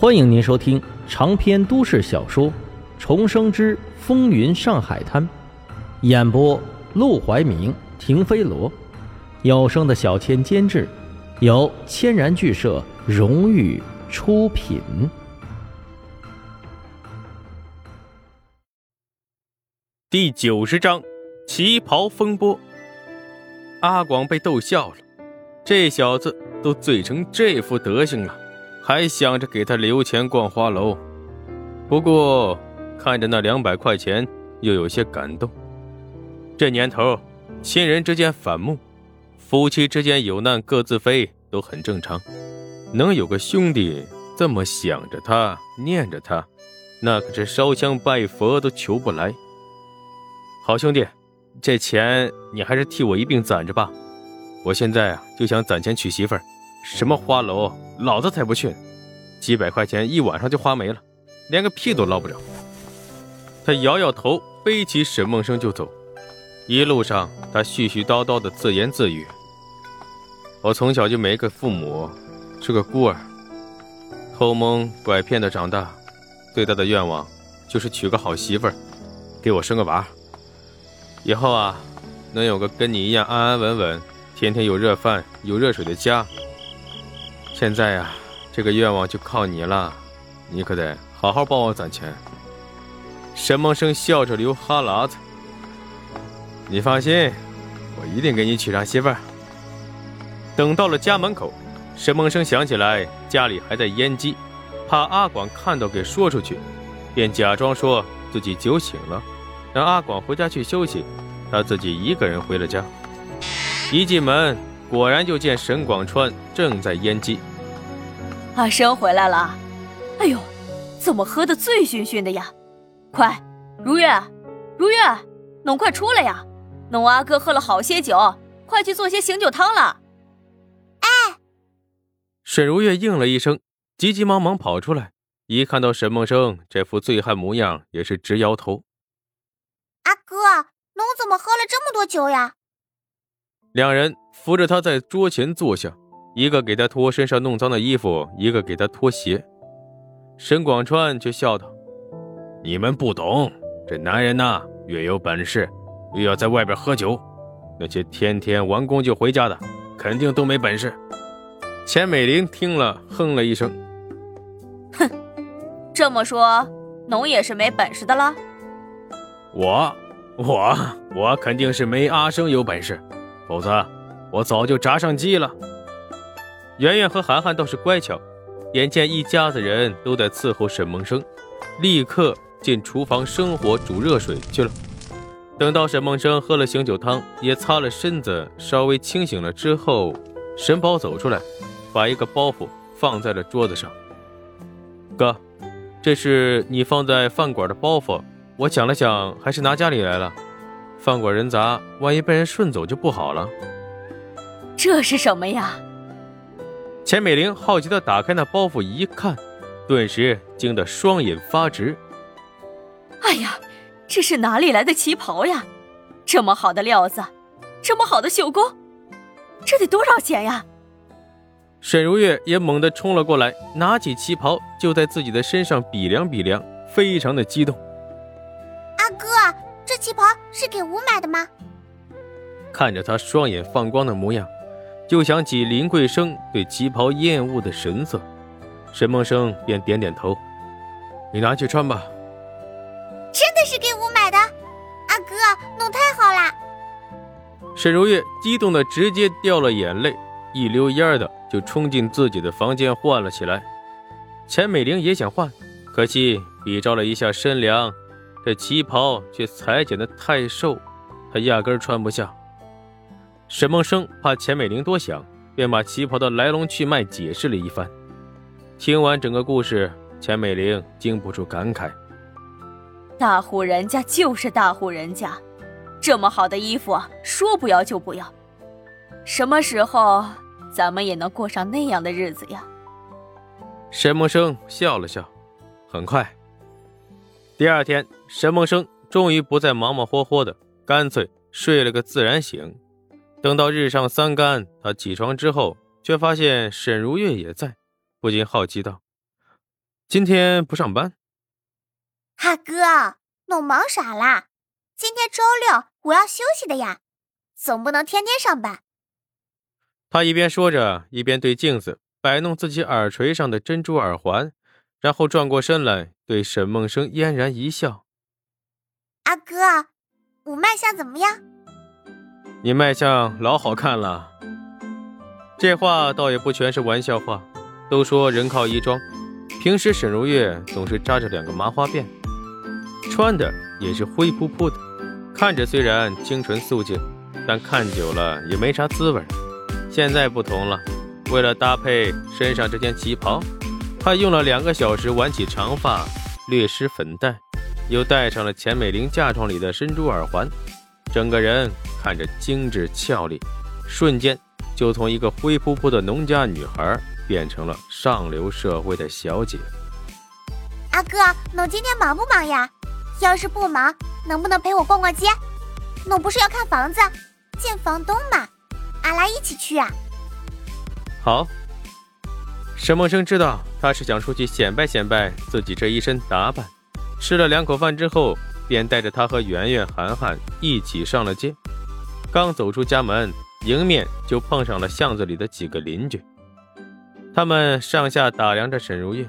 欢迎您收听长篇都市小说《重生之风云上海滩》，演播：陆怀明、停飞罗，有声的小千监制，由千然剧社荣誉出品。第九十章，旗袍风波。阿广被逗笑了，这小子都醉成这副德行了。还想着给他留钱逛花楼，不过看着那两百块钱，又有些感动。这年头，亲人之间反目，夫妻之间有难各自飞都很正常。能有个兄弟这么想着他、念着他，那可是烧香拜佛都求不来。好兄弟，这钱你还是替我一并攒着吧。我现在啊，就想攒钱娶媳妇儿。什么花楼，老子才不去！几百块钱一晚上就花没了，连个屁都捞不着。他摇摇头，背起沈梦生就走。一路上，他絮絮叨叨的自言自语：“我从小就没个父母，是个孤儿，偷蒙拐骗的长大。最大的愿望就是娶个好媳妇儿，给我生个娃。以后啊，能有个跟你一样安安稳稳、天天有热饭有热水的家。”现在呀，这个愿望就靠你了，你可得好好帮我攒钱。沈梦生笑着流哈喇子。你放心，我一定给你娶上媳妇儿。等到了家门口，沈梦生想起来家里还在烟机，怕阿广看到给说出去，便假装说自己酒醒了，让阿广回家去休息，他自己一个人回了家。一进门，果然就见沈广川正在烟机。阿生回来了，哎呦，怎么喝的醉醺醺的呀？快，如月，如月，侬快出来呀！侬阿哥喝了好些酒，快去做些醒酒汤了。哎，沈如月应了一声，急急忙忙跑出来，一看到沈梦生这副醉汉模样，也是直摇头。阿哥，侬怎么喝了这么多酒呀？两人扶着他在桌前坐下。一个给他脱身上弄脏的衣服，一个给他脱鞋。沈广川却笑道：“你们不懂，这男人呐，越有本事，越要在外边喝酒。那些天天完工就回家的，肯定都没本事。”钱美玲听了，哼了一声：“哼，这么说，侬也是没本事的了？我，我，我肯定是没阿生有本事，否则我早就扎上鸡了。”圆圆和涵涵倒是乖巧，眼见一家子人都在伺候沈梦生，立刻进厨房生火煮热水去了。等到沈梦生喝了醒酒汤，也擦了身子，稍微清醒了之后，沈宝走出来，把一个包袱放在了桌子上。哥，这是你放在饭馆的包袱，我想了想，还是拿家里来了。饭馆人杂，万一被人顺走就不好了。这是什么呀？钱美玲好奇地打开那包袱一看，顿时惊得双眼发直。哎呀，这是哪里来的旗袍呀？这么好的料子，这么好的绣工，这得多少钱呀？沈如月也猛地冲了过来，拿起旗袍就在自己的身上比量比量，非常的激动。阿哥，这旗袍是给吾买的吗？看着他双眼放光的模样。就想起林桂生对旗袍厌恶的神色，沈梦生便点点头：“你拿去穿吧。”真的是给我买的，阿哥，弄太好了！沈如月激动的直接掉了眼泪，一溜烟的就冲进自己的房间换了起来。钱美玲也想换，可惜比照了一下身量，这旗袍却裁剪的太瘦，她压根穿不下。沈梦生怕钱美玲多想，便把旗袍的来龙去脉解释了一番。听完整个故事，钱美玲禁不住感慨：“大户人家就是大户人家，这么好的衣服，说不要就不要。什么时候咱们也能过上那样的日子呀？”沈梦生笑了笑。很快，第二天，沈梦生终于不再忙忙活活的，干脆睡了个自然醒。等到日上三竿，他起床之后，却发现沈如月也在，不禁好奇道：“今天不上班？阿哥，弄忙啥啦？今天周六，我要休息的呀，总不能天天上班。他一边说着，一边对镜子摆弄自己耳垂上的珍珠耳环，然后转过身来对沈梦生嫣然一笑：“阿哥，我卖相怎么样？”“你卖相老好看了。”这话倒也不全是玩笑话。都说人靠衣装，平时沈如月总是扎着两个麻花辫，穿的也是灰扑扑的，看着虽然清纯素净，但看久了也没啥滋味。现在不同了，为了搭配身上这件旗袍，她用了两个小时挽起长发，略施粉黛，又戴上了钱美玲嫁妆里的珍珠耳环，整个人看着精致俏丽，瞬间就从一个灰扑扑的农家女孩。变成了上流社会的小姐。阿哥，侬今天忙不忙呀？要是不忙，能不能陪我逛逛街？侬不是要看房子，见房东吗？阿拉一起去啊。好。沈梦生知道他是想出去显摆显摆自己这一身打扮，吃了两口饭之后，便带着他和圆圆、涵涵一起上了街。刚走出家门，迎面就碰上了巷子里的几个邻居。他们上下打量着沈如月，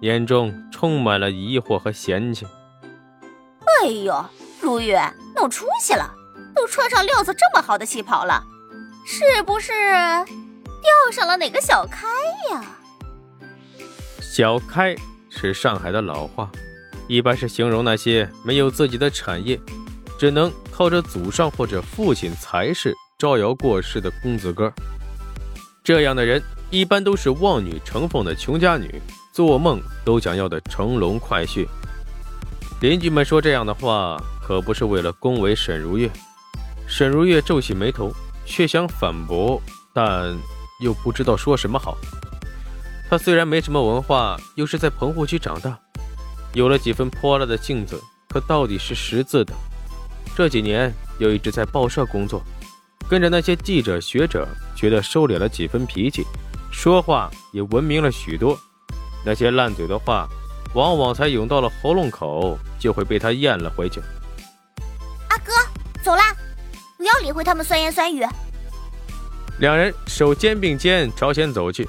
眼中充满了疑惑和嫌弃。哎呦，如月，弄出息了！都穿上料子这么好的旗袍了，是不是钓上了哪个小开呀？小开是上海的老话，一般是形容那些没有自己的产业，只能靠着祖上或者父亲财势招摇过市的公子哥。这样的人。一般都是望女成凤的穷家女，做梦都想要的乘龙快婿。邻居们说这样的话，可不是为了恭维沈如月。沈如月皱起眉头，却想反驳，但又不知道说什么好。她虽然没什么文化，又是在棚户区长大，有了几分泼辣的性子，可到底是识字的。这几年又一直在报社工作，跟着那些记者学者，觉得收敛了几分脾气。说话也文明了许多，那些烂嘴的话，往往才涌到了喉咙口，就会被他咽了回去。阿哥，走啦，不要理会他们酸言酸语。两人手肩并肩朝前走去，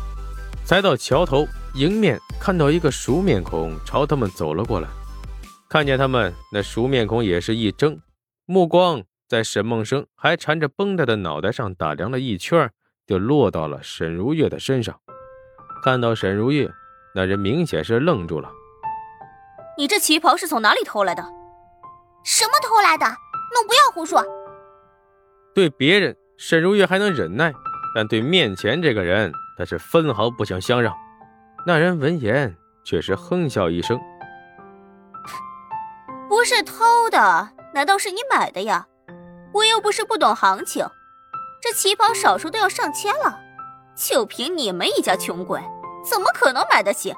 才到桥头，迎面看到一个熟面孔朝他们走了过来。看见他们，那熟面孔也是一怔，目光在沈梦生还缠着绷带的脑袋上打量了一圈。就落到了沈如月的身上。看到沈如月，那人明显是愣住了。你这旗袍是从哪里偷来的？什么偷来的？侬不要胡说！对别人，沈如月还能忍耐，但对面前这个人，他是分毫不想相让。那人闻言却是哼笑一声：“不是偷的，难道是你买的呀？我又不是不懂行情。”这旗袍少说都要上千了，就凭你们一家穷鬼，怎么可能买得起？